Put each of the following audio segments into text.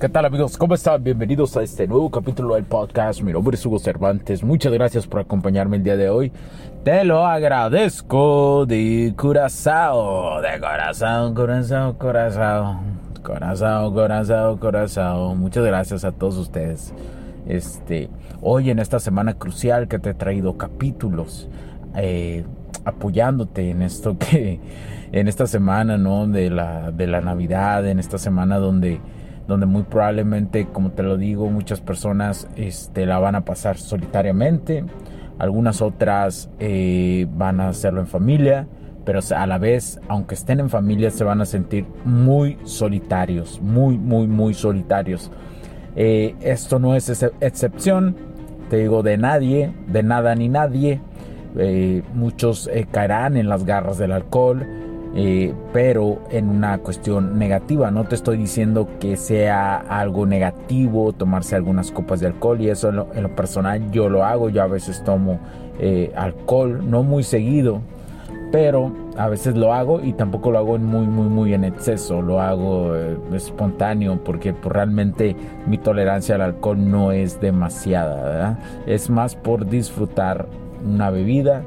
¿Qué tal amigos? ¿Cómo están? Bienvenidos a este nuevo capítulo del podcast. Mi nombre es Hugo Cervantes. Muchas gracias por acompañarme el día de hoy. Te lo agradezco de corazón, de corazón, corazón, corazón, corazón, corazón, corazón. Muchas gracias a todos ustedes. Este, hoy en esta semana crucial que te he traído capítulos eh, apoyándote en esto que en esta semana, ¿no? De la de la Navidad, en esta semana donde donde muy probablemente, como te lo digo, muchas personas este, la van a pasar solitariamente, algunas otras eh, van a hacerlo en familia, pero a la vez, aunque estén en familia, se van a sentir muy solitarios, muy, muy, muy solitarios. Eh, esto no es excepción, te digo, de nadie, de nada ni nadie. Eh, muchos caerán en las garras del alcohol, eh, pero en una cuestión negativa. No te estoy diciendo que sea algo negativo tomarse algunas copas de alcohol y eso en lo, personal yo lo hago. Yo a veces tomo eh, alcohol, no muy seguido, pero a veces lo hago y tampoco lo hago muy, muy, muy en exceso. Lo hago eh, espontáneo porque pues, realmente mi tolerancia al alcohol no es demasiada. Es más por disfrutar una bebida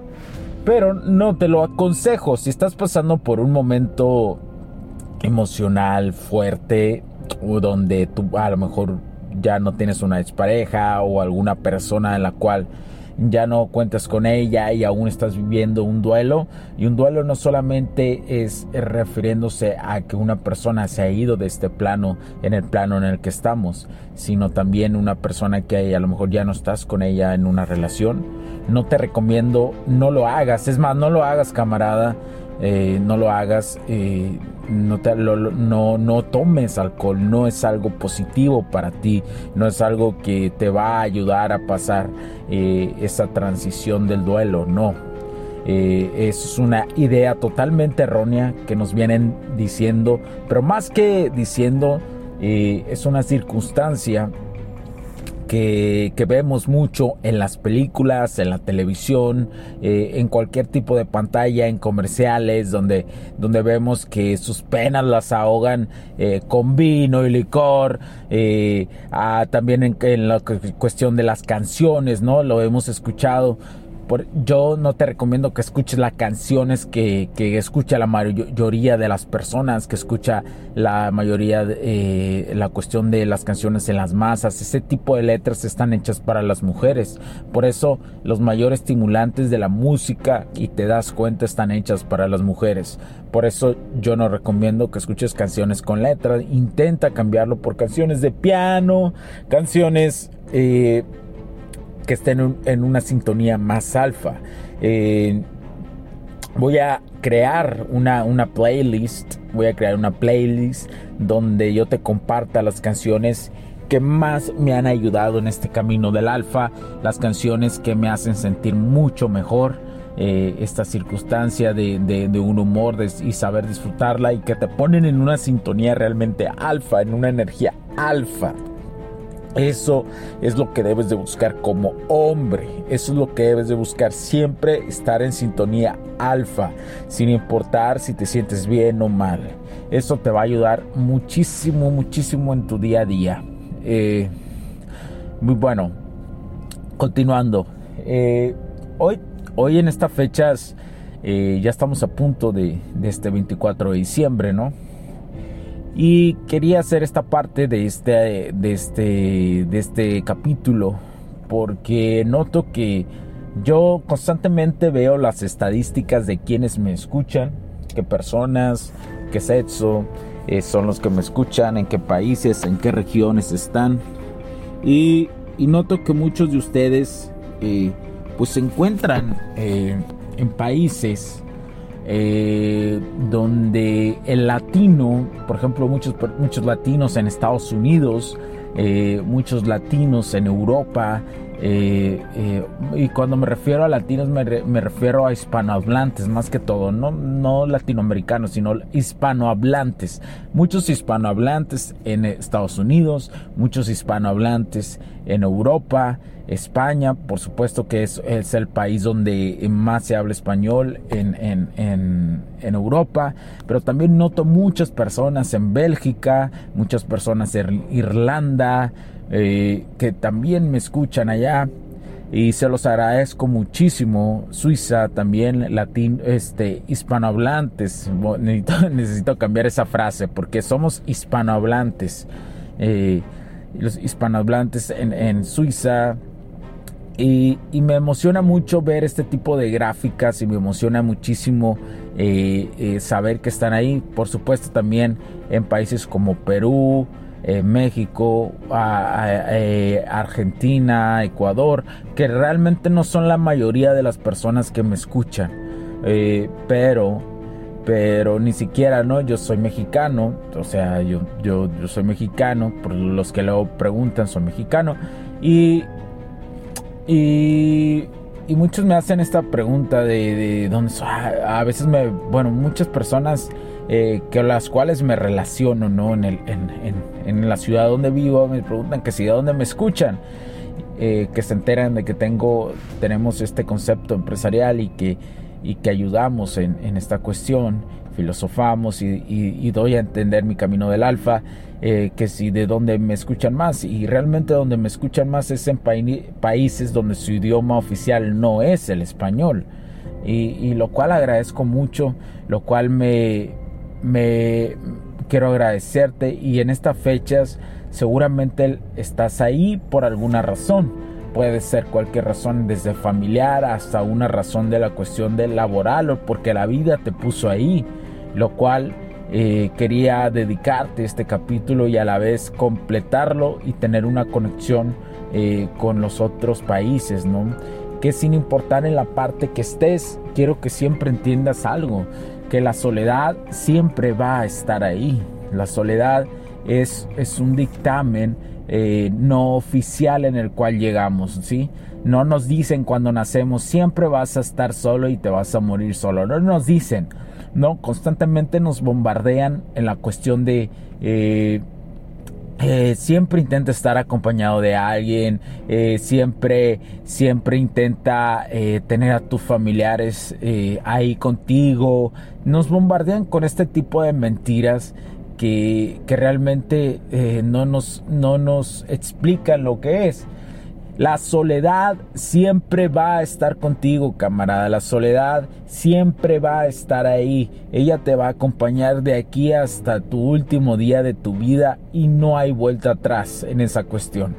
pero no te lo aconsejo si estás pasando por un momento emocional fuerte o donde tú a lo mejor ya no tienes una expareja o alguna persona en la cual ya no cuentas con ella y aún estás viviendo un duelo. Y un duelo no solamente es refiriéndose a que una persona se ha ido de este plano en el plano en el que estamos, sino también una persona que a lo mejor ya no estás con ella en una relación. No te recomiendo, no lo hagas. Es más, no lo hagas, camarada. Eh, no lo hagas, eh, no, no, no, tomes alcohol, no es algo positivo para ti, no es algo que te va a ayudar a pasar eh, esa transición del duelo, no. es una idea totalmente errónea que nos vienen diciendo, pero más que diciendo, es una circunstancia que, vemos mucho en las películas, en la televisión, eh, en cualquier tipo de pantalla, en comerciales, donde, donde vemos que sus penas las ahogan eh, con vino y licor, eh, ah, también en, en, la cuestión de las canciones, ¿no? Lo hemos escuchado yo no te recomiendo que escuches las canciones que, escucha la mayoría de las personas, que escucha la mayoría, eh, la cuestión de las canciones en las masas. Ese tipo de letras están hechas para las mujeres. Por eso los mayores estimulantes de la música, y te das cuenta, están hechas para las mujeres. Por eso yo no recomiendo que escuches canciones con letras. Intenta cambiarlo por canciones de piano, canciones... Eh, que estén en una sintonía más alfa. Eh, voy a crear una, una, playlist, voy a crear una playlist donde yo te comparta las canciones que más me han ayudado en este camino del alfa, las canciones que me hacen sentir mucho mejor. Eh, esta circunstancia de, de, un humor y saber disfrutarla y que te ponen en una sintonía realmente alfa, en una energía alfa. Eso es lo que debes de buscar como hombre. Eso es lo que debes de buscar. Siempre estar en sintonía alfa, sin importar si te sientes bien o mal. Eso te va a ayudar muchísimo, muchísimo en tu día a día. Eh, muy bueno. Continuando. Eh, hoy, hoy en estas fechas eh, ya estamos a punto de, de este 24 de diciembre, ¿no? Y quería hacer esta parte de este, de este, de este capítulo porque noto que yo constantemente veo las estadísticas de quienes me escuchan, qué personas, qué sexo eh, son los que me escuchan, en qué países, en qué regiones están. Y, noto que muchos de ustedes eh, pues se encuentran eh, en países eh, donde el latino, por ejemplo, muchos, muchos latinos en Estados Unidos, eh, muchos latinos en Europa, eh, y cuando me refiero a latinos me, refiero a hispanohablantes más que todo, no, no latinoamericanos, sino hispanohablantes. Muchos hispanohablantes en Estados Unidos, muchos hispanohablantes en Europa, España, por supuesto que es, es, el país donde más se habla español en, en, en, Europa, pero también noto muchas personas en Bélgica, muchas personas en Irlanda, eh, que también me escuchan allá y se los agradezco muchísimo. Suiza también, latín, este, hispanohablantes. Necesito, cambiar esa frase porque somos hispanohablantes. Eh, los hispanohablantes en, en Suiza, y, me emociona mucho ver este tipo de gráficas y me emociona muchísimo eh, saber que están ahí. Por supuesto también en países como Perú, eh, México, Argentina, Ecuador, que realmente no son la mayoría de las personas que me escuchan. pero, pero ni siquiera, ¿no? Yo soy mexicano, o sea, yo, yo, soy mexicano, por los que luego preguntan, soy mexicano. Y y, muchos me hacen esta pregunta de, dónde A veces me, bueno, muchas personas eh, que las cuales me relaciono, ¿no? En, el, en, en, la ciudad donde vivo me preguntan que si de dónde me escuchan. Eh, que se enteran de que tengo, tenemos este concepto empresarial y que, y que ayudamos en, esta cuestión filosofamos y, doy a entender mi camino del alfa, eh, que si de donde me escuchan más, y realmente donde me escuchan más es en países donde su idioma oficial no es el español, y, lo cual agradezco mucho, lo cual me, me quiero agradecerte, y en estas fechas seguramente estás ahí por alguna razón. Puede ser cualquier razón, desde familiar hasta una razón de la cuestión del laboral o porque la vida te puso ahí lo cual eh, quería dedicarte este capítulo y a la vez completarlo y tener una conexión eh, con los otros países, ¿no? Que sin importar en la parte que estés, quiero que siempre entiendas algo, que la soledad siempre va a estar ahí. La soledad es, es un dictamen eh, no oficial en el cual llegamos, ¿sí? No nos dicen cuando nacemos, siempre vas a estar solo y te vas a morir solo. No nos dicen, ¿no? Constantemente nos bombardean en la cuestión de... Eh, eh, siempre intenta estar acompañado de alguien, eh, siempre, siempre intenta tener a tus familiares ahí contigo. Nos bombardean con este tipo de mentiras que, que realmente no, nos, no nos explican lo que es. La soledad siempre va a estar contigo, camarada. La soledad siempre va a estar ahí. Ella te va a acompañar de aquí hasta tu último día de tu vida y no hay vuelta atrás en esa cuestión.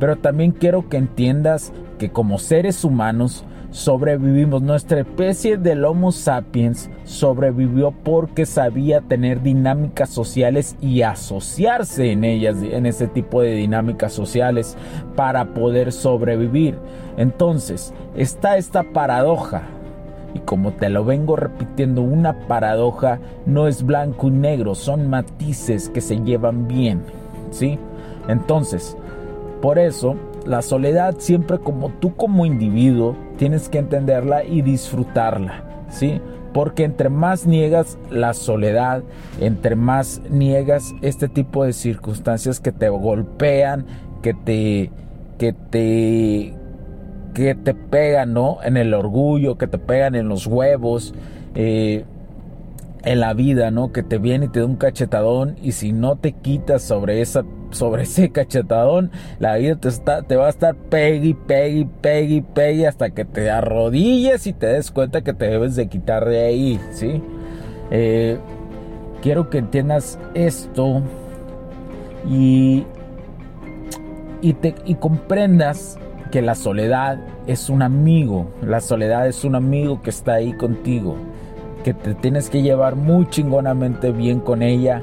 Pero también quiero que entiendas que como seres humanos sobrevivimos. Nuestra especie del Homo sapiens sobrevivió porque sabía tener dinámicas sociales y asociarse en ellas, en ese tipo de dinámicas sociales para poder sobrevivir. Entonces, está esta paradoja. Y como te lo vengo repitiendo, una paradoja no es blanco y negro, son matices que se llevan bien. ¿Sí? Entonces, por eso la soledad siempre como tú como individuo tienes que entenderla y disfrutarla, ¿sí? Porque entre más niegas la soledad, entre más niegas este tipo de circunstancias que te golpean, que te, que te, que te pegan, ¿no? En el orgullo, que te pegan en los huevos, eh, en la vida, ¿no? Que te viene y te da un cachetadón y si no te quitas sobre esa sobre ese cachetadón, la vida te, está, te va a estar pegui, pegui, pegui, pegui hasta que te arrodilles y te des cuenta que te debes de quitar de ahí, ¿sí? Eh, quiero que entiendas esto y, y, te, y comprendas que la soledad es un amigo, la soledad es un amigo que está ahí contigo, que te tienes que llevar muy chingonamente bien con ella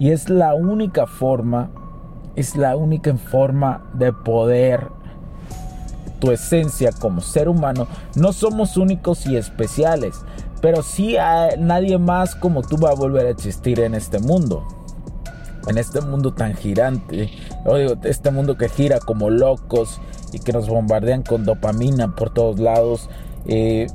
Y es la única forma, es la única forma de poder tu esencia como ser humano. No somos únicos y especiales, pero sí nadie más como tú va a volver a existir en este mundo. En este mundo tan girante, este mundo que gira como locos y que nos bombardean con dopamina por todos lados. Eh,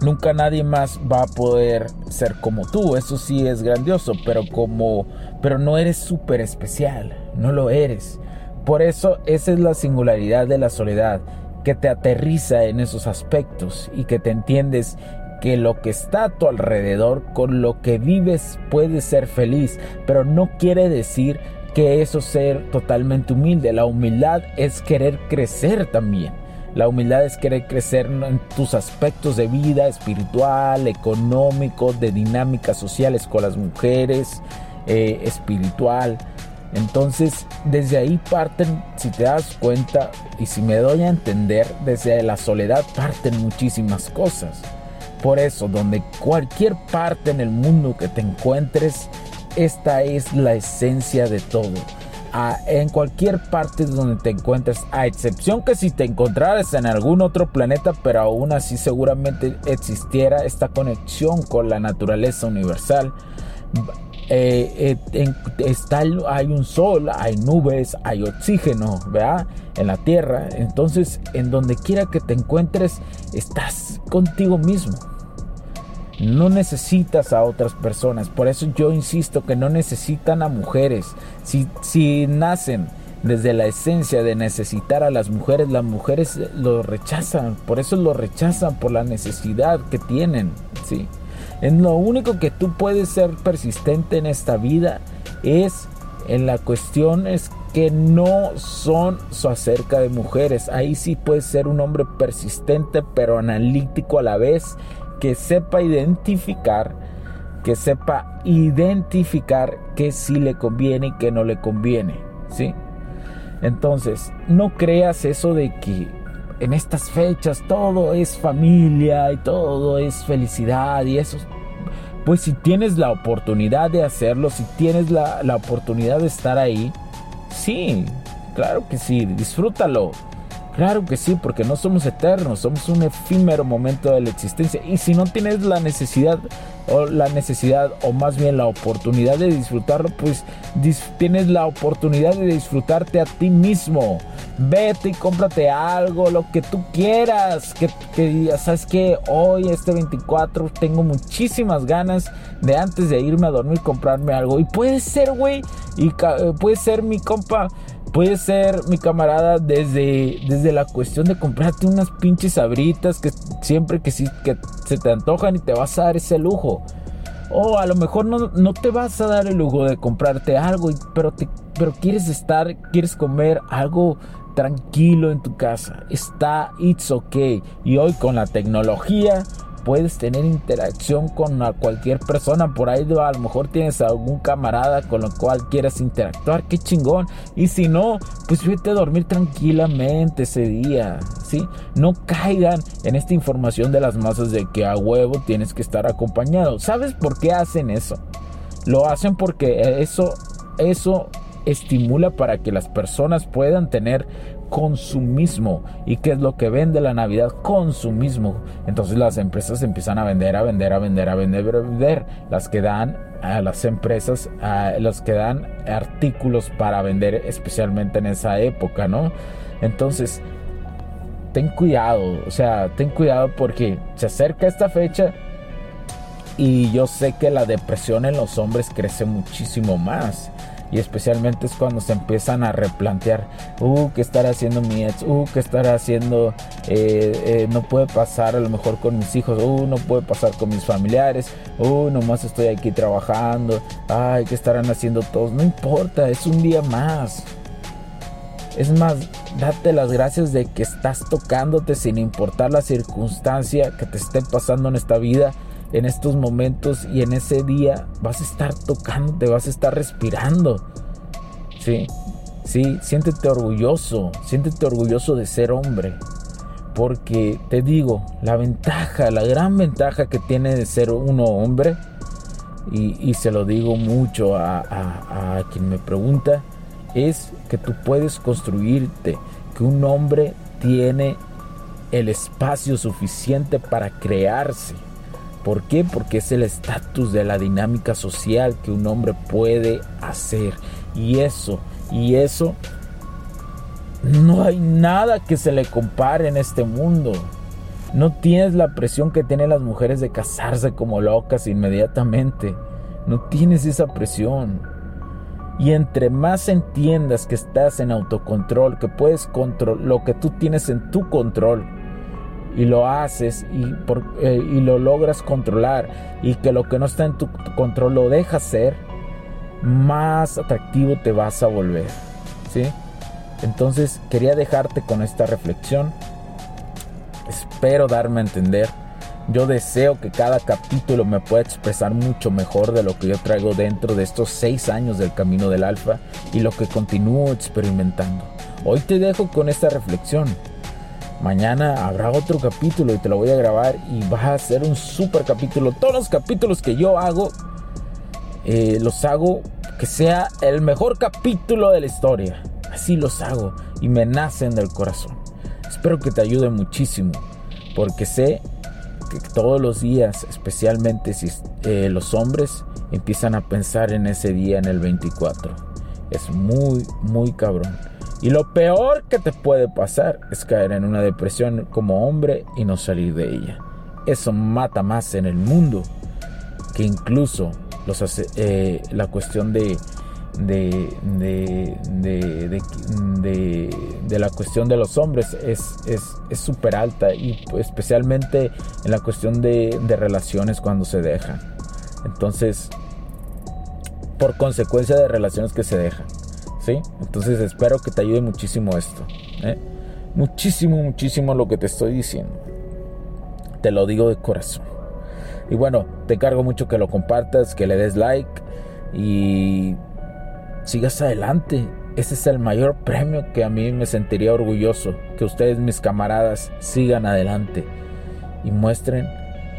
nunca nadie más va a poder ser como tú. Eso sí es grandioso, pero como pero no eres súper especial, no lo eres. Por eso esa es la singularidad de la soledad, que te aterriza en esos aspectos y que te entiendes que lo que está a tu alrededor, con lo que vives, puedes ser feliz, pero no quiere decir que eso ser totalmente humilde. La humildad es querer crecer también. La humildad es querer crecer en tus aspectos de vida espiritual, económico, de dinámicas sociales con las mujeres, eh, espiritual. Entonces, desde ahí parten, si te das cuenta y si me doy a entender, desde la soledad parten muchísimas cosas. Por eso, donde cualquier parte en el mundo que te encuentres, esta es la esencia de todo en cualquier parte donde te encuentres, a excepción que si te encontraras en algún otro planeta, pero aún así seguramente existiera esta conexión con la naturaleza universal. Eh, eh, está, hay un sol, hay nubes, hay oxígeno, ¿verdad? En la tierra. Entonces, en donde quiera que te encuentres, estás contigo mismo. No necesitas a otras personas. Por eso yo insisto que no necesitan a mujeres. Si, si nacen desde la esencia de necesitar a las mujeres, las mujeres lo rechazan. Por eso lo rechazan por la necesidad que tienen. ¿sí? En lo único que tú puedes ser persistente en esta vida es en la cuestión es que no son acerca de mujeres. Ahí sí puedes ser un hombre persistente pero analítico a la vez que sepa identificar, que sepa identificar que sí le conviene y que no le conviene, ¿sí? Entonces, no creas eso de que en estas fechas todo es familia y todo es felicidad y eso. Pues si tienes la oportunidad de hacerlo, si tienes la, oportunidad de estar ahí, sí, claro que sí, disfrútalo. Claro que sí, porque no somos eternos, somos un efímero momento de la existencia. Y si no tienes la necesidad, o la necesidad, o más bien la oportunidad de disfrutarlo, pues tienes la oportunidad de disfrutarte a ti mismo. Vete y cómprate algo, lo que tú quieras. Que, que sabes que hoy, este 24, tengo muchísimas ganas de antes de irme a dormir comprarme algo. Y puede ser, güey, y puede ser mi compa Puede ser mi camarada desde, desde la cuestión de comprarte unas pinches sabritas que siempre que, que se te antojan y te vas a dar ese lujo. O a lo mejor no, no te vas a dar el lujo de comprarte algo, pero, te, pero quieres estar, quieres comer algo tranquilo en tu casa. Está, it's okay. Y hoy con la tecnología puedes tener interacción con cualquier persona. Por ahí a lo mejor tienes algún camarada con el cual quieras interactuar. Qué chingón. Y si no, pues vete a dormir tranquilamente ese día. ¿sí? No caigan en esta información de las masas de que a huevo tienes que estar acompañado. ¿Sabes por qué hacen eso? Lo hacen porque eso, eso estimula para que las personas puedan tener consumismo. ¿Y qué es lo que vende la Navidad? Consumismo. Entonces las empresas empiezan a vender, a vender, a vender, a vender, a vender. Las que dan a las empresas, a las que dan artículos para vender, especialmente en esa época, ¿no? Entonces, ten cuidado, o sea, ten cuidado porque se acerca esta fecha y yo sé que la depresión en los hombres crece muchísimo más y especialmente es cuando se empiezan a replantear, uh, ¿qué estará haciendo mi ex? Uh, ¿qué estará haciendo? Eh, eh, no puede pasar a lo mejor con mis hijos, uh, no puede pasar con mis familiares, uh, nomás estoy aquí trabajando, ay, ¿qué estarán haciendo todos? No importa, es un día más. Es más, date las gracias de que estás tocándote sin importar la circunstancia que te esté pasando en esta vida en estos momentos y en ese día vas a estar tocando, te vas a estar respirando. Sí, sí, siéntete orgulloso, siéntete orgulloso de ser hombre. Porque te digo, la ventaja, la gran ventaja que tiene de ser uno hombre, y, se lo digo mucho a, a quien me pregunta, es que tú puedes construirte, que un hombre tiene el espacio suficiente para crearse ¿Por qué? Porque es el estatus de la dinámica social que un hombre puede hacer. Y eso, y eso, no hay nada que se le compare en este mundo. No tienes la presión que tienen las mujeres de casarse como locas inmediatamente. No tienes esa presión. Y entre más entiendas que estás en autocontrol, que puedes controlar lo que tú tienes en tu control, y lo haces y, por, eh, y lo logras controlar y que lo que no está en tu, control lo dejas ser, más atractivo te vas a volver. ¿sí? Entonces quería dejarte con esta reflexión. Espero darme a entender. Yo deseo que cada capítulo me pueda expresar mucho mejor de lo que yo traigo dentro de estos seis años del camino del alfa y lo que continúo experimentando. Hoy te dejo con esta reflexión. Mañana habrá otro capítulo y te lo voy a grabar y va a ser un super capítulo. Todos los capítulos que yo hago, eh, los hago que sea el mejor capítulo de la historia. Así los hago y me nacen del corazón. Espero que te ayude muchísimo porque sé que todos los días, especialmente si eh, los hombres empiezan a pensar en ese día en el 24. Es muy, muy cabrón. Y lo peor que te puede pasar es caer en una depresión como hombre y no salir de ella. Eso mata más en el mundo que incluso los eh, la cuestión de de, de, la cuestión de los hombres es súper alta y especialmente en la cuestión de, relaciones cuando se dejan. Entonces, por consecuencia de relaciones que se dejan. Entonces espero que te ayude muchísimo esto. ¿eh? Muchísimo, muchísimo lo que te estoy diciendo. Te lo digo de corazón. Y bueno, te encargo mucho que lo compartas, que le des like y sigas adelante. Ese es el mayor premio que a mí me sentiría orgulloso. Que ustedes, mis camaradas, sigan adelante y muestren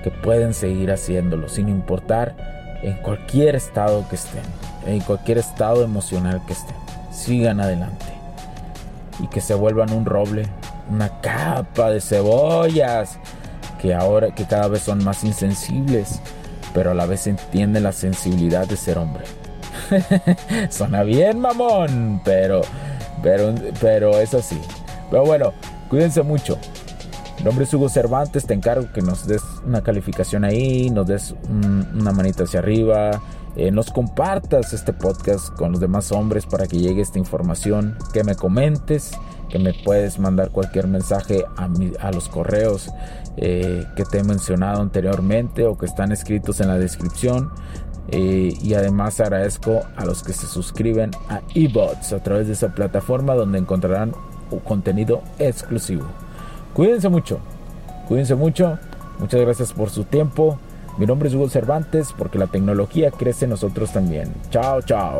que pueden seguir haciéndolo sin importar en cualquier estado que estén, en cualquier estado emocional que estén sigan adelante y que se vuelvan un roble, una capa de cebollas que ahora que cada vez son más insensibles, pero a la vez entienden la sensibilidad de ser hombre. Suena bien, mamón, pero pero pero es así. Pero bueno, cuídense mucho. Mi nombre es Hugo Cervantes, te encargo que nos des una calificación ahí, nos des una manita hacia arriba, eh, nos compartas este podcast con los demás hombres para que llegue esta información, que me comentes, que me puedes mandar cualquier mensaje a, los correos eh, que te he mencionado anteriormente o que están escritos en la descripción. Eh, y además agradezco a los que se suscriben a eBots a través de esa plataforma donde encontrarán contenido exclusivo. Cuídense mucho, cuídense mucho. Muchas gracias por su tiempo. Mi nombre es Hugo Cervantes porque la tecnología crece en nosotros también. Chao, chao.